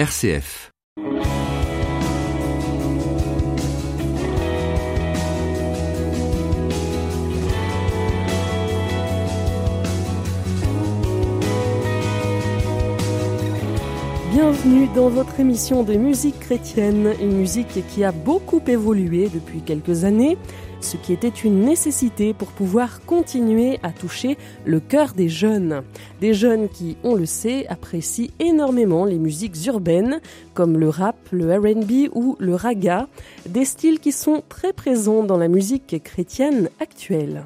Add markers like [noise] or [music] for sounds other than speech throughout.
RCF. Bienvenue dans votre émission de musique chrétienne, une musique qui a beaucoup évolué depuis quelques années, ce qui était une nécessité pour pouvoir continuer à toucher le cœur des jeunes. Des jeunes qui, on le sait, apprécient énormément les musiques urbaines comme le rap, le RB ou le raga, des styles qui sont très présents dans la musique chrétienne actuelle.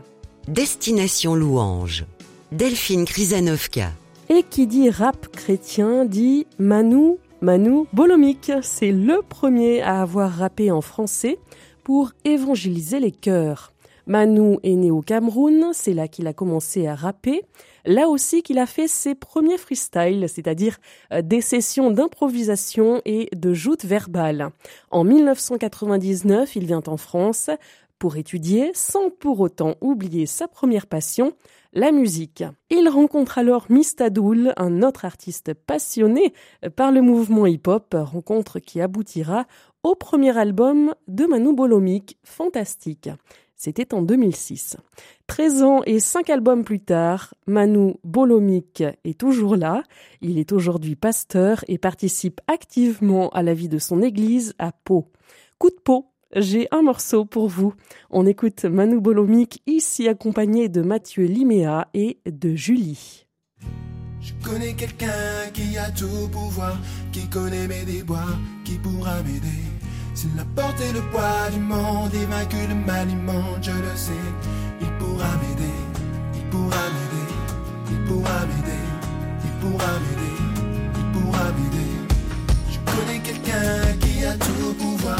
Destination louange. Delphine Krizanovka. Et qui dit rap chrétien dit Manu, Manu Bolomik. C'est le premier à avoir rappé en français pour évangéliser les cœurs. Manu est né au Cameroun, c'est là qu'il a commencé à rapper. Là aussi qu'il a fait ses premiers freestyles, c'est-à-dire euh, des sessions d'improvisation et de joute verbale. En 1999, il vient en France pour étudier sans pour autant oublier sa première passion, la musique. Il rencontre alors Mistadoul, un autre artiste passionné par le mouvement hip-hop, rencontre qui aboutira au premier album de Manu Bolomik, Fantastique. C'était en 2006. 13 ans et 5 albums plus tard, Manu Bolomik est toujours là. Il est aujourd'hui pasteur et participe activement à la vie de son église à Pau. Coup de peau j'ai un morceau pour vous. On écoute Manu Bolomik ici accompagné de Mathieu Liméa et de Julie. Je connais quelqu'un qui a tout pouvoir, qui connaît mes déboires, qui pourra m'aider. S'il a porté le poids du monde et vaincu le mal immonde, je le sais, il pourra m'aider, il pourra m'aider, il pourra m'aider, il pourra m'aider, il pourra m'aider. Je connais quelqu'un qui a tout pouvoir,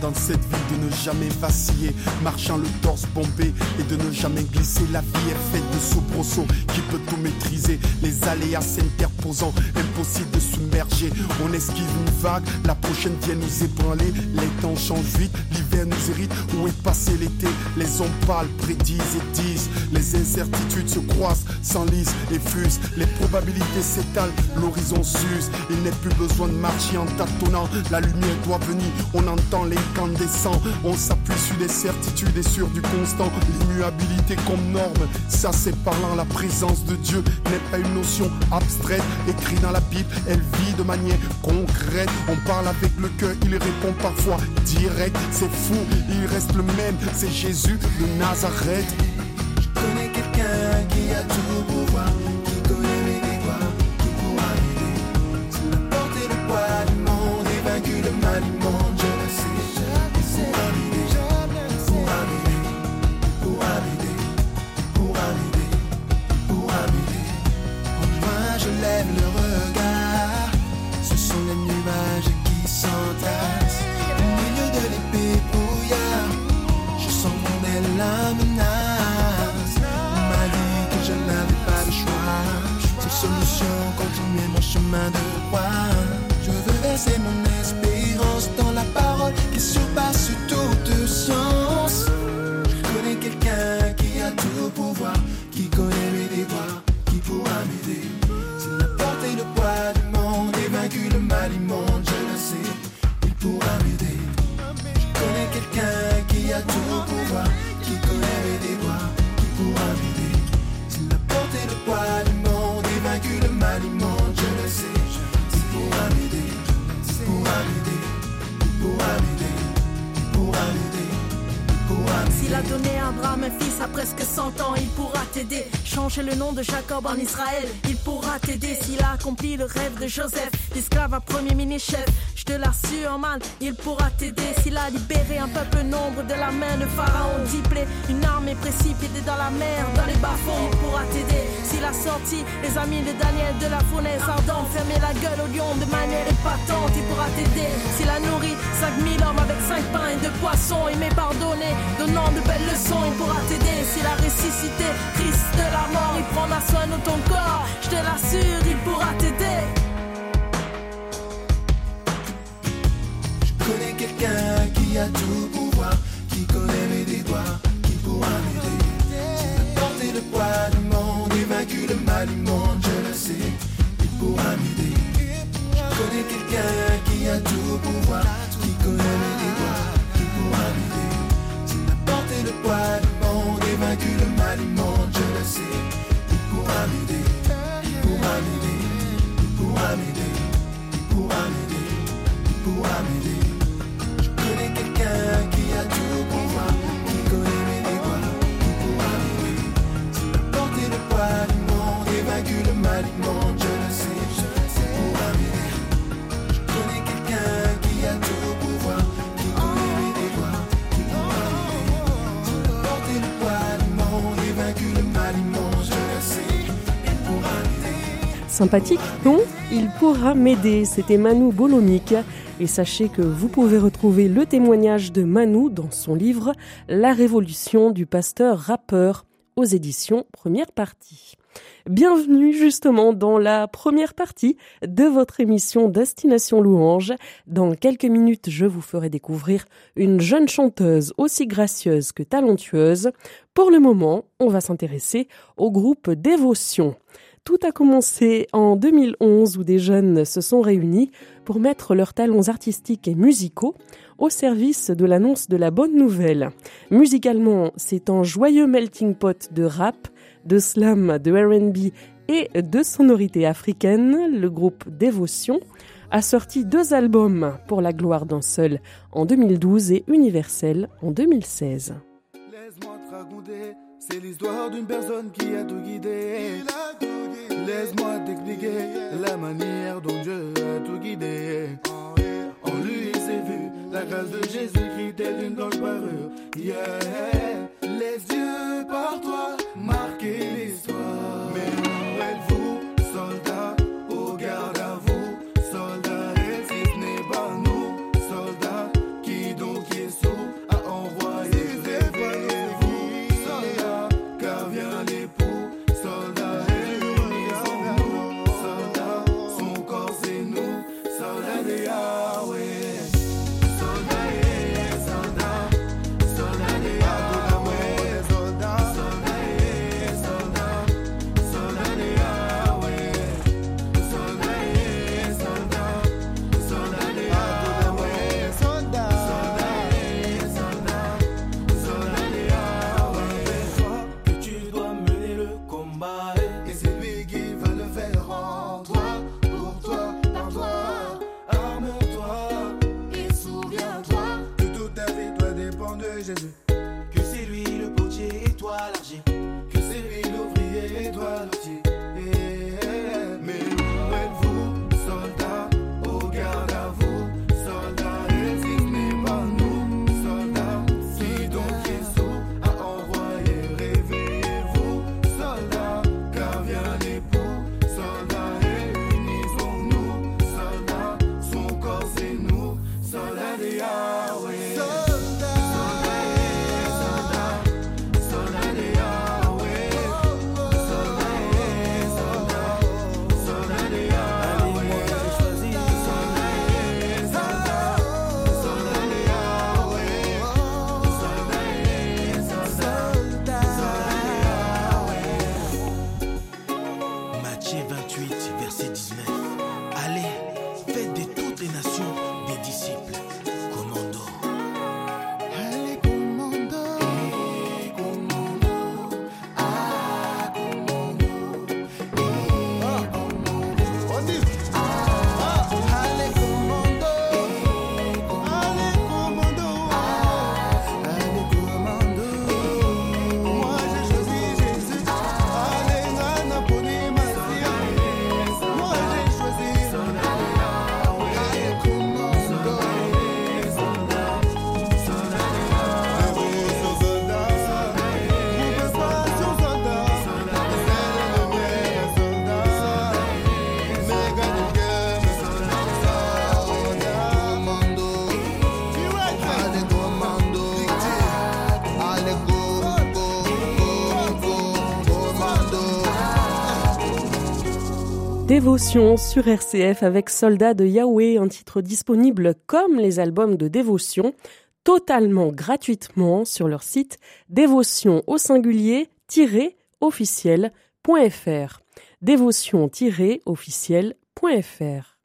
dans cette vie de ne jamais vaciller, marchant le torse bombé et de ne jamais glisser. La vie est faite de soubresauts, qui peut tout maîtriser. Les aléas s'interposant, impossible de submerger. On esquive une vague, la prochaine vient nous ébranler. Les temps changent vite, l'hiver nous hérite. Où est passé l'été? Les hommes parlent, prédisent et disent. Les incertitudes se croisent, s'enlisent et fusent. Les probabilités s'étalent, l'horizon s'use. Il n'est plus besoin de marcher en tâtonnant. La lumière doit venir, on entend l'incandescent On s'appuie sur des certitudes et sur du constant. L'immuabilité comme norme, ça c'est parlant. La présence de Dieu n'est pas une notion abstraite. Écrit dans la Bible, elle vit de manière concrète. On parle avec le cœur, il répond parfois direct. C'est fou, il reste le même, c'est Jésus de Nazareth. Je connais quelqu'un qui a tout continuer Jacob en Israël, il pourra t'aider. S'il a accompli le rêve de Joseph, l'esclave à premier mini-chef, je te l'assure, man, il pourra t'aider. S'il a libéré un peuple nombre de la main de Pharaon, diplé, une armée précipitée dans la mer, dans les bas-fonds, il pourra t'aider. S'il a sorti les amis de Daniel de la fournaise ardente, fermé la gueule au lion de manière épatante, il pourra t'aider. S'il a nourri 5000 hommes avec 5 pains et 2 poissons, il m'est pardonné, donnant de belles leçons, il pourra t'aider. S'il a ressuscité Christ de la mort, il prendra soin de ton corps, il pourra t'aider. Je connais quelqu'un qui a tout pouvoir, qui connaît mes déboires, qui pourra m'aider. Porter le poids du monde et vaincu le mal du monde, je le sais, il pourra m'aider. Je connais quelqu'un qui a tout pouvoir, qui connaît mes déboires, qui pourra m'aider. Tu peux porter le poids du monde et vaincu le mal du monde, je le sais, il pourra m'aider il pourra m'aider, il pourra m'aider, Sympathique, non Il pourra m'aider, c'était Manu Bolomik. Et sachez que vous pouvez retrouver le témoignage de Manu dans son livre La révolution du pasteur rappeur aux éditions première partie. Bienvenue justement dans la première partie de votre émission Destination Louange. Dans quelques minutes, je vous ferai découvrir une jeune chanteuse aussi gracieuse que talentueuse. Pour le moment, on va s'intéresser au groupe Dévotion. Tout a commencé en 2011 où des jeunes se sont réunis pour mettre leurs talents artistiques et musicaux au service de l'annonce de la bonne nouvelle. Musicalement, c'est un joyeux melting pot de rap, de slam, de R&B et de sonorités africaines. Le groupe Dévotion a sorti deux albums pour la gloire d'un seul en 2012 et Universel en 2016. Laisse-moi te raconter, c'est l'histoire d'une personne qui a tout guidé. Laisse-moi t'expliquer la manière dont Dieu a tout guidé. En lui, c'est vu la grâce de Jésus-Christ telle une blanche parure. Yeah. Laisse Dieu dépendre de Dévotion sur RCF avec Soldats de Yahweh, un titre disponible comme les albums de dévotion, totalement gratuitement sur leur site dévotion au singulier-officiel.fr. Dévotion-officiel.fr.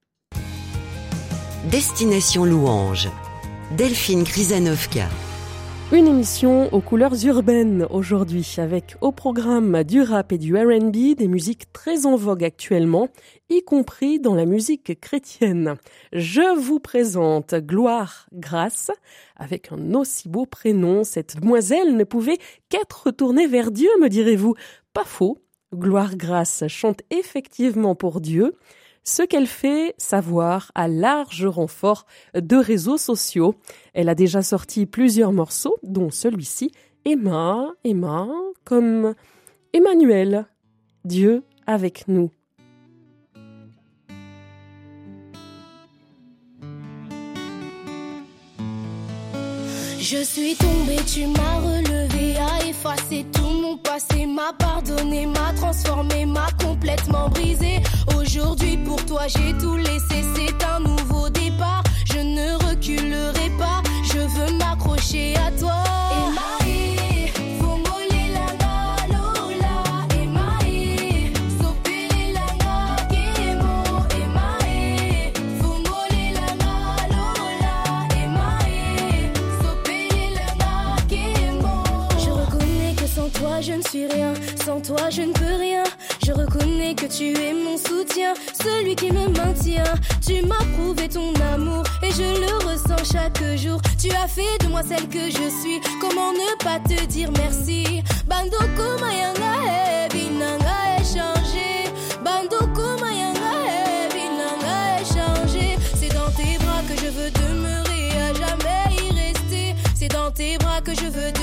Destination Louange. Delphine Krizanovka. Une émission aux couleurs urbaines aujourd'hui avec au programme du rap et du RB, des musiques très en vogue actuellement, y compris dans la musique chrétienne. Je vous présente Gloire Grâce. Avec un aussi beau prénom, cette demoiselle ne pouvait qu'être tournée vers Dieu, me direz-vous. Pas faux. Gloire Grâce chante effectivement pour Dieu ce qu'elle fait savoir à large renfort de réseaux sociaux. Elle a déjà sorti plusieurs morceaux, dont celui-ci, Emma, Emma, comme Emmanuel, Dieu avec nous. Je suis tombée, tu m'as relevé, effacé tout mon passé, m'a pardonné, m'a transformé, m'a complètement brisé. Aujourd'hui pour toi j'ai tout laissé, c'est un nouveau départ. Je ne reculerai pas, je veux m'accrocher à toi. Je ne suis rien, sans toi je ne peux rien. Je reconnais que tu es mon soutien, celui qui me maintient. Tu m'as prouvé ton amour et je le ressens chaque jour. Tu as fait de moi celle que je suis, comment ne pas te dire merci? Bandoko mayanga binanga échangé. Bandoko mayanga binanga échangé. C'est dans tes bras que je veux demeurer, à jamais y rester. C'est dans tes bras que je veux demeurer,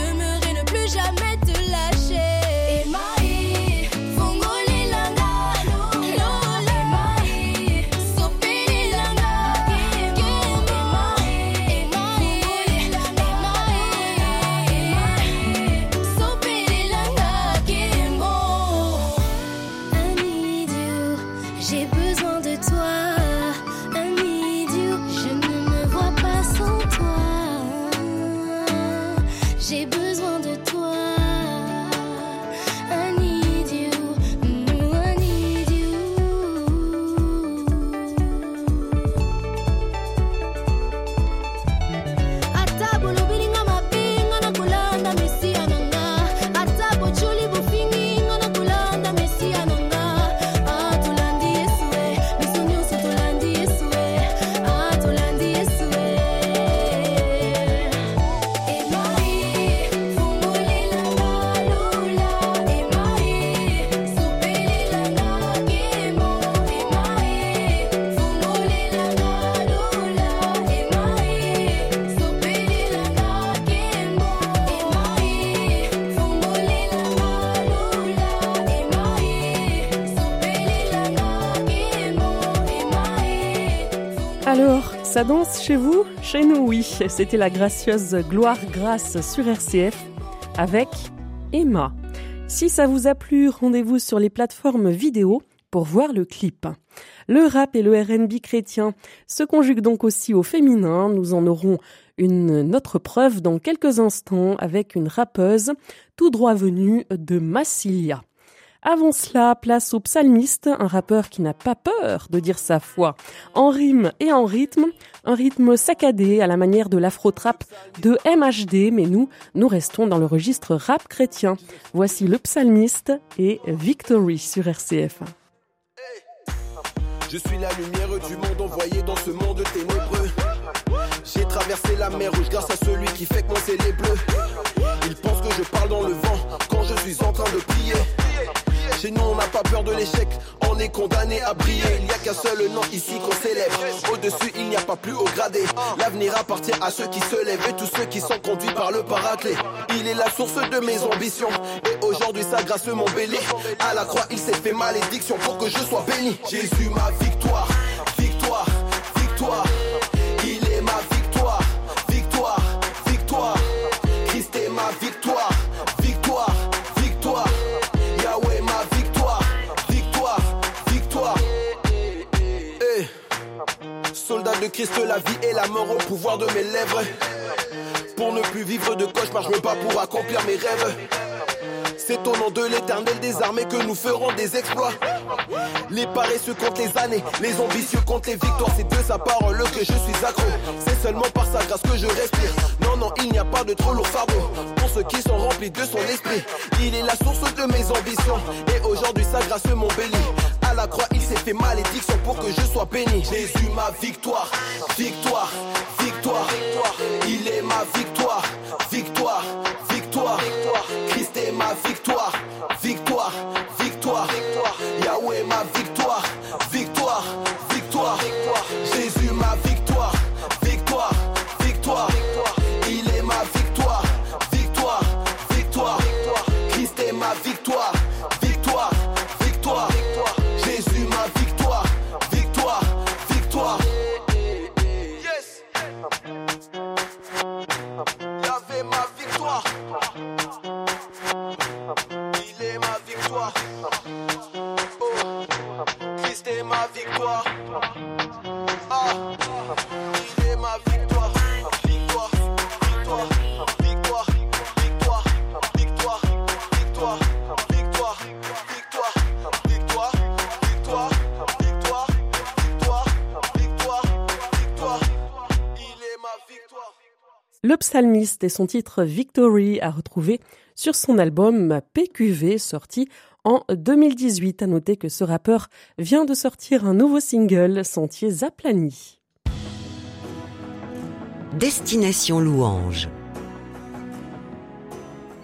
Ça danse chez vous? Chez nous, oui. C'était la gracieuse Gloire Grâce sur RCF avec Emma. Si ça vous a plu, rendez-vous sur les plateformes vidéo pour voir le clip. Le rap et le RB chrétien se conjuguent donc aussi au féminin. Nous en aurons une autre preuve dans quelques instants avec une rappeuse tout droit venue de Massilia. Avant cela, place au psalmiste, un rappeur qui n'a pas peur de dire sa foi. En rime et en rythme, un rythme saccadé à la manière de l'afro-trap de MHD, mais nous, nous restons dans le registre rap chrétien. Voici le psalmiste et Victory sur RCF. Je suis la lumière du monde envoyée dans ce monde ténébreux. J'ai traversé la mer rouge grâce à celui qui fait que mon ciel est bleu. Il pense que je parle dans le vent quand je suis en train de prier. Chez nous, on n'a pas peur de l'échec, on est condamné à briller. Il n'y a qu'un seul nom ici qu'on célèbre. Au-dessus, il n'y a pas plus haut gradé. L'avenir appartient à ceux qui se lèvent et tous ceux qui sont conduits par le paraclet. Il est la source de mes ambitions. Et aujourd'hui, sa grâce m'embellit. À la croix, il s'est fait malédiction pour que je sois béni. Jésus, ma victoire, victoire, victoire. De Christ, la vie et la mort au pouvoir de mes lèvres. Pour ne plus vivre de cauchemars, je me bats pour accomplir mes rêves. C'est au nom de l'éternel des armées que nous ferons des exploits. Les paresseux comptent les années, les ambitieux comptent les victoires. C'est de sa parole que je suis accro. C'est seulement par sa grâce que je respire. Non, non, il n'y a pas de trop lourd fardeau. Pour ceux qui sont remplis de son esprit, il est la source de mes ambitions. Et aujourd'hui, sa grâce m'embellit. La croix, il s'est fait malédiction pour que je sois béni. Jésus, ma victoire, victoire, victoire. Il est ma victoire, psalmiste et son titre Victory à retrouver sur son album PQV sorti en 2018. À noter que ce rappeur vient de sortir un nouveau single, Sentiers aplanis. Destination Louange.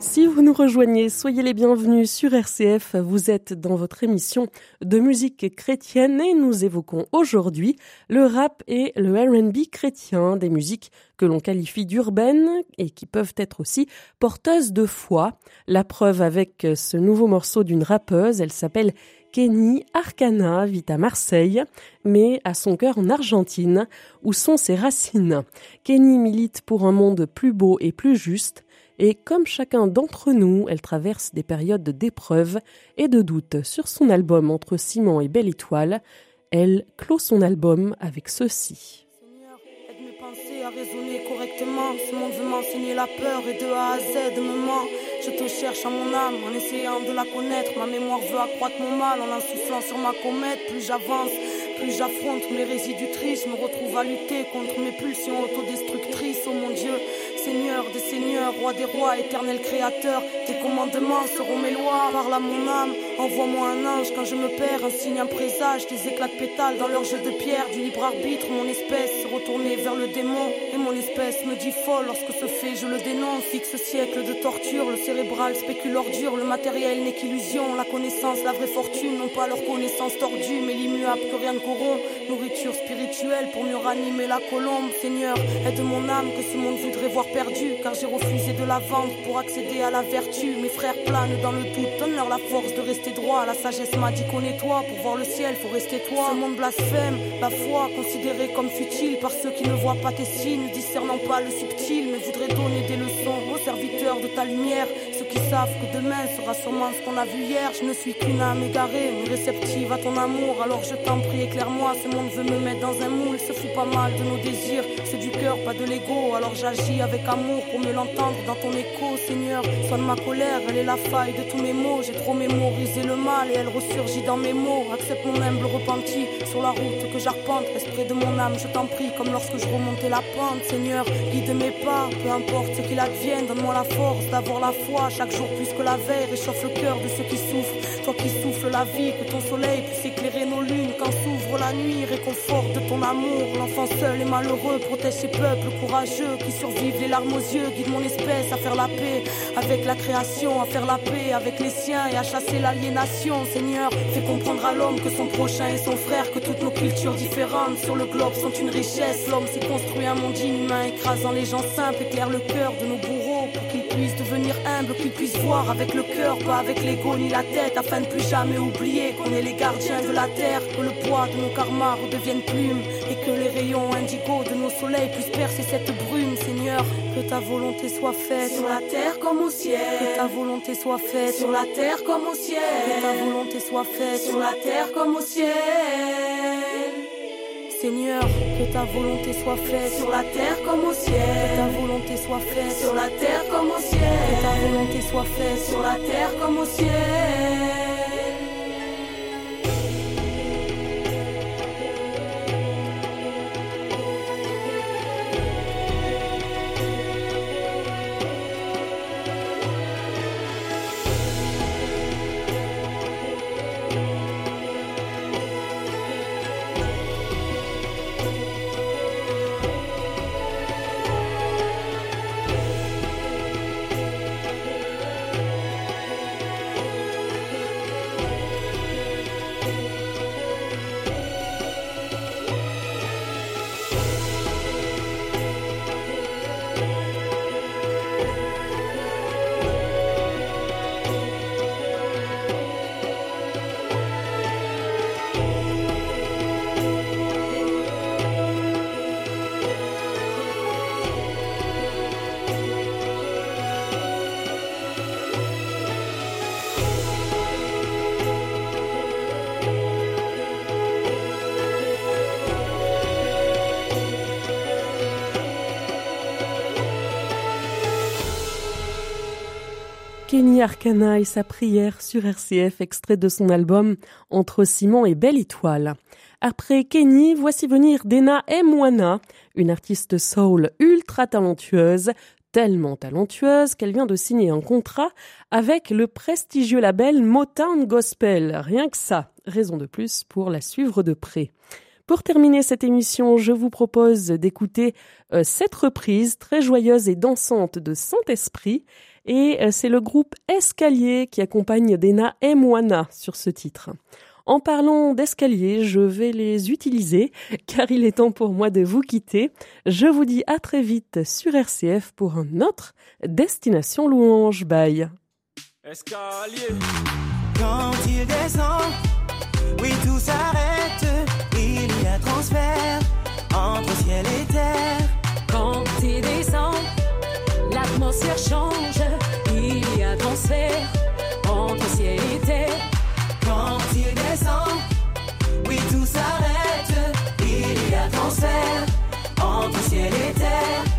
Si vous nous rejoignez, soyez les bienvenus sur RCF. Vous êtes dans votre émission de musique chrétienne et nous évoquons aujourd'hui le rap et le R&B chrétien, des musiques que l'on qualifie d'urbaines et qui peuvent être aussi porteuses de foi. La preuve avec ce nouveau morceau d'une rappeuse, elle s'appelle Kenny Arcana vit à Marseille, mais a son cœur en Argentine, où sont ses racines? Kenny milite pour un monde plus beau et plus juste, et comme chacun d'entre nous, elle traverse des périodes d'épreuves et de doutes sur son album Entre Ciment et Belle Étoile. Elle clôt son album avec ceci. Ce monde veut m'enseigner la peur et de A à Z me ment. Je te cherche à mon âme en essayant de la connaître. Ma mémoire veut accroître mon mal en insoufflant sur ma comète. Plus j'avance, plus j'affronte mes résidus tristes. Je me retrouve à lutter contre mes pulsions autodestructrices. Oh mon Dieu, Seigneur des seigneurs, roi des rois, éternel créateur, tes commandements seront mes lois. Parle à mon âme, envoie-moi un ange quand je me perds, un signe, un présage, des éclats de pétales dans leur jeu de pierre, du libre arbitre, mon espèce se retourner vers le démon, et mon espèce me dit folle lorsque ce fait je le dénonce. Fixe siècle de torture, le cérébral spécule ordure, le matériel n'est qu'illusion, la connaissance, la vraie fortune, non pas leur connaissance tordue, mais l'immuable que rien ne corrompt, nourriture spirituelle pour mieux ranimer la colombe. Seigneur, aide mon âme que ce monde voudrait voir perdu, car j'ai refusé de la vendre pour accéder à la vertu. Mes frères planent dans le doute, donne-leur la force de rester droit. La sagesse m'a dit connais-toi, pour voir le ciel, faut rester toi. Ce monde blasphème, la foi considérée comme futile par ceux qui ne voient pas tes signes, discernant pas le subtil, mais voudraient donner des leçons aux serviteurs de ta lumière. Ceux qui savent que demain sera sûrement ce qu'on a vu hier. Je ne suis qu'une âme égarée, réceptive à ton amour. Alors je t'en prie, éclaire-moi. Ce monde veut me mettre dans un moule, se fout pas mal de nos désirs. C'est du cœur, pas de l'ego. Alors j'agis avec amour pour mieux l'entendre dans ton écho, Seigneur. Soigne ma colère, elle est la faille de tous mes mots. J'ai trop mémorisé le mal et elle ressurgit dans mes mots. Accepte mon humble repenti sur la route que j'arpente. Près de mon âme, je t'en prie, comme lorsque je remontais la pente, Seigneur. Guide mes pas, peu importe ce qu'il advienne. Donne-moi la force d'avoir la foi chaque jour plus que la veille. Réchauffe le cœur de ceux qui souffrent. Toi qui souffles la vie, que ton soleil puisse éclairer nos lunes quand s'ouvre la nuit. Réconforte ton amour. L'enfant seul et malheureux protège ses peuples courageux qui survivent les larmes aux yeux. Guide mon espèce à faire la paix avec la création, à faire la paix avec les siens et à chasser l'aliénation. Seigneur, fais comprendre à l'homme que son prochain est son frère, que toutes nos cultures différentes sur le globe sont une richesse. L'homme s'est construit un monde inhumain, écrasant les gens simples, éclaire le cœur de nos bourreaux puissent devenir humbles, qu'ils puissent voir avec le cœur, pas avec l'ego ni la tête, afin de plus jamais oublier qu'on est les gardiens de la terre, que le poids de nos karmas redevienne plume et que les rayons indigo de nos soleils puissent percer cette brume, Seigneur. Que ta volonté soit faite sur la terre comme au ciel. Que ta volonté soit faite sur la terre comme au ciel. Que ta volonté soit faite sur la terre comme au ciel. Seigneur, que ta volonté soit faite sur la terre comme au ciel. Que ta volonté soit faite sur la terre comme au ciel. Que ta volonté soit faite sur la terre comme au ciel. Kenny Arcana et sa prière sur RCF, extrait de son album Entre Simon et Belle Étoile. Après Kenny, voici venir Dena Mwana, une artiste soul ultra talentueuse, tellement talentueuse qu'elle vient de signer un contrat avec le prestigieux label Motown Gospel. Rien que ça, raison de plus pour la suivre de près. Pour terminer cette émission, je vous propose d'écouter euh, cette reprise très joyeuse et dansante de Saint-Esprit et euh, c'est le groupe Escalier qui accompagne Dena et Moana sur ce titre. En parlant d'escalier, je vais les utiliser [laughs] car il est temps pour moi de vous quitter. Je vous dis à très vite sur RCF pour un autre Destination Louange. Bye. Escalier. Quand il descend, oui tout s'arrête. Il y a transfert entre ciel et terre. L'atmosphère change transfert entre ciel et terre. Quand il descend, oui tout s'arrête. Il y a transfert entre ciel et terre.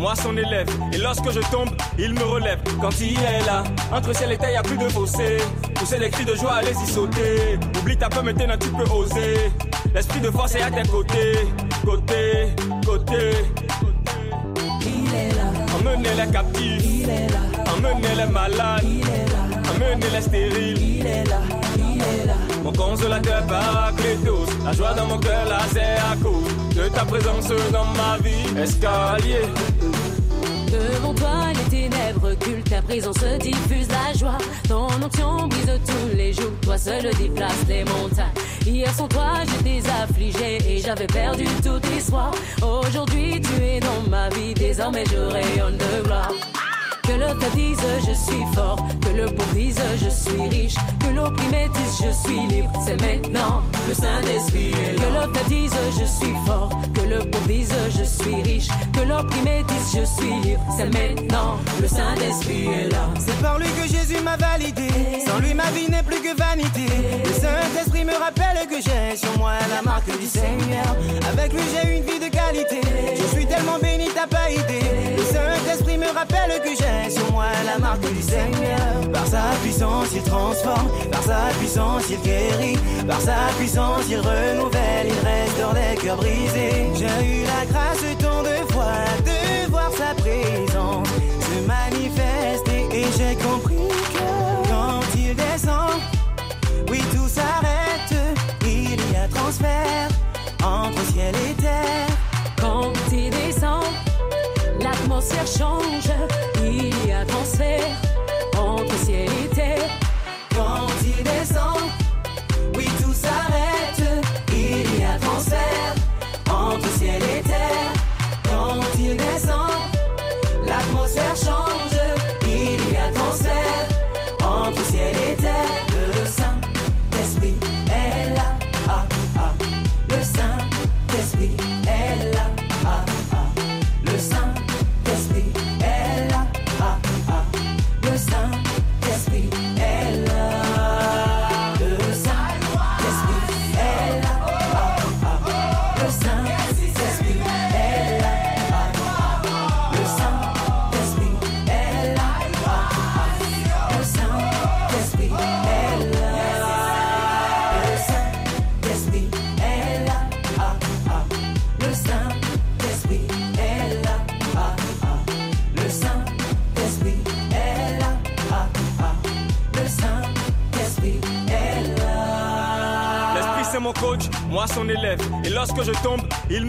Moi son élève. Et lorsque je tombe, il me relève. Quand il est là, entre ciel et terre, y a plus de fossé. Pousser des cris de joie, allez-y sauter. Oublie ta peur, maintenant tu peux oser. L'esprit de force est à tes côtés, côté, côté. Il est là. Emmenez les captifs, Il est là. emmenez les malades, Il est là. emmenez les stériles. Il est là. Il est là. Mon consolateur paraclétos, la joie dans mon cœur, là c'est à cause de ta présence dans ma vie. Escalier, Devant toi, les ténèbres reculent, ta présence diffuse la joie. Ton onction brise tous les jours, toi seul déplace les montagnes. Hier sans toi, j'étais affligé et j'avais perdu tout espoir. Aujourd'hui, tu es dans ma vie, désormais je rayonne de gloire. Que l'autre dise je suis fort, que le pauvre dise je suis riche, que l'opprimé dise je suis libre, c'est maintenant le Saint-Esprit. Que l'autre dise je suis fort, que le pauvre dise je suis riche, que l'opprimé dise je suis libre, c'est maintenant le Saint-Esprit est là. C'est par lui que Jésus m'a validé. Sans lui, ma vie n'est plus que vanité. Le Saint-Esprit me rappelle que j'ai sur moi la marque du Seigneur. Avec lui, j'ai rappelle que j'ai sur moi la marque du Seigneur. Par sa puissance, il transforme. Par sa puissance, il guérit. Par sa puissance, il renouvelle. Il restaure les cœurs brisés. J'ai eu la grâce tant de fois de voir sa présence se manifester et j'ai compris que quand il descend, oui tout s'arrête, il y a transfert entre ciel et terre. L'atmosphère change, il y a transfert entre ciel et terre. Quand il descend, oui tout s'arrête, il y a transfert entre ciel et terre. Quand il descend, l'atmosphère mon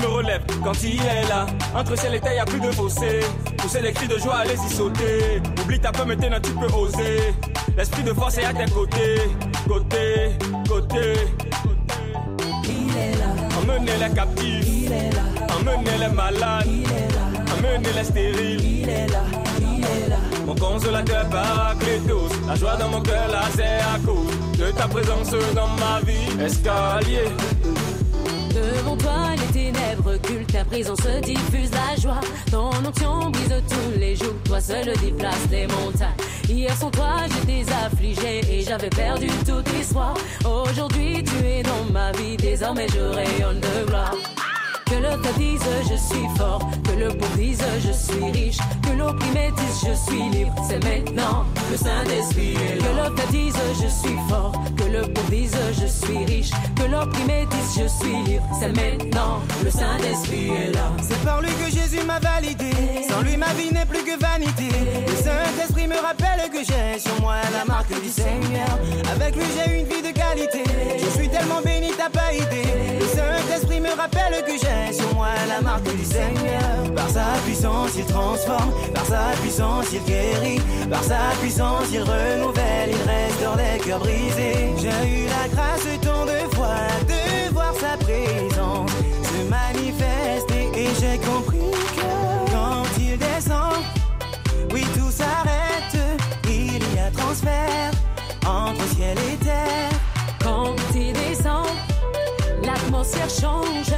me relève. Quand il est là, entre ciel et terre, y a plus de fossé. Pousser les cris de joie, allez-y sauter. Oublie ta peur, maintenant tu peux oser. L'esprit de force est à tes côtés. Côté, côté. Il est là. Emmenez les captifs. Il est là. Emmenez les malades. Il est là. Emmenez les stériles. Il est là. Il est là. Mon consolateur paraclétos. La joie dans mon cœur, là, c'est à cause de ta présence dans ma vie. Escalier. Devant toi, les ténèbres occultent, ta présence diffuse la joie. Ton onction brise tous les jours, toi seul déplace les montagnes. Hier sans toi, j'étais affligé et j'avais perdu tout espoir. Aujourd'hui, tu es dans ma vie, désormais je rayonne de gloire. Que l'autre dise je suis fort, que le pauvre dise je suis riche, que l'opprimé dise je suis libre, c'est maintenant le Saint-Esprit. Que l'autre dise je suis fort, que l'opprimé dise je suis libre, c'est maintenant le Saint-Esprit est là. C'est par lui que Jésus m'a validé. Sans lui, ma vie n'est plus que vanité. Le Saint-Esprit me rappelle que j'ai sur moi la marque du Seigneur. Avec lui, j'ai une vie de qualité. Je suis tellement béni, t'as pas idée. Le Saint-Esprit me rappelle que j'ai sur moi la marque du Seigneur. Par sa puissance, il transforme. Par sa puissance, il guérit. Par sa puissance, il renouvelle. Il restaure les cœurs brisés. J'ai eu la grâce de sa présence se manifester. Et j'ai compris que quand il descend, oui, tout s'arrête. Il y a transfert entre ciel et terre. Quand il descend, l'atmosphère change.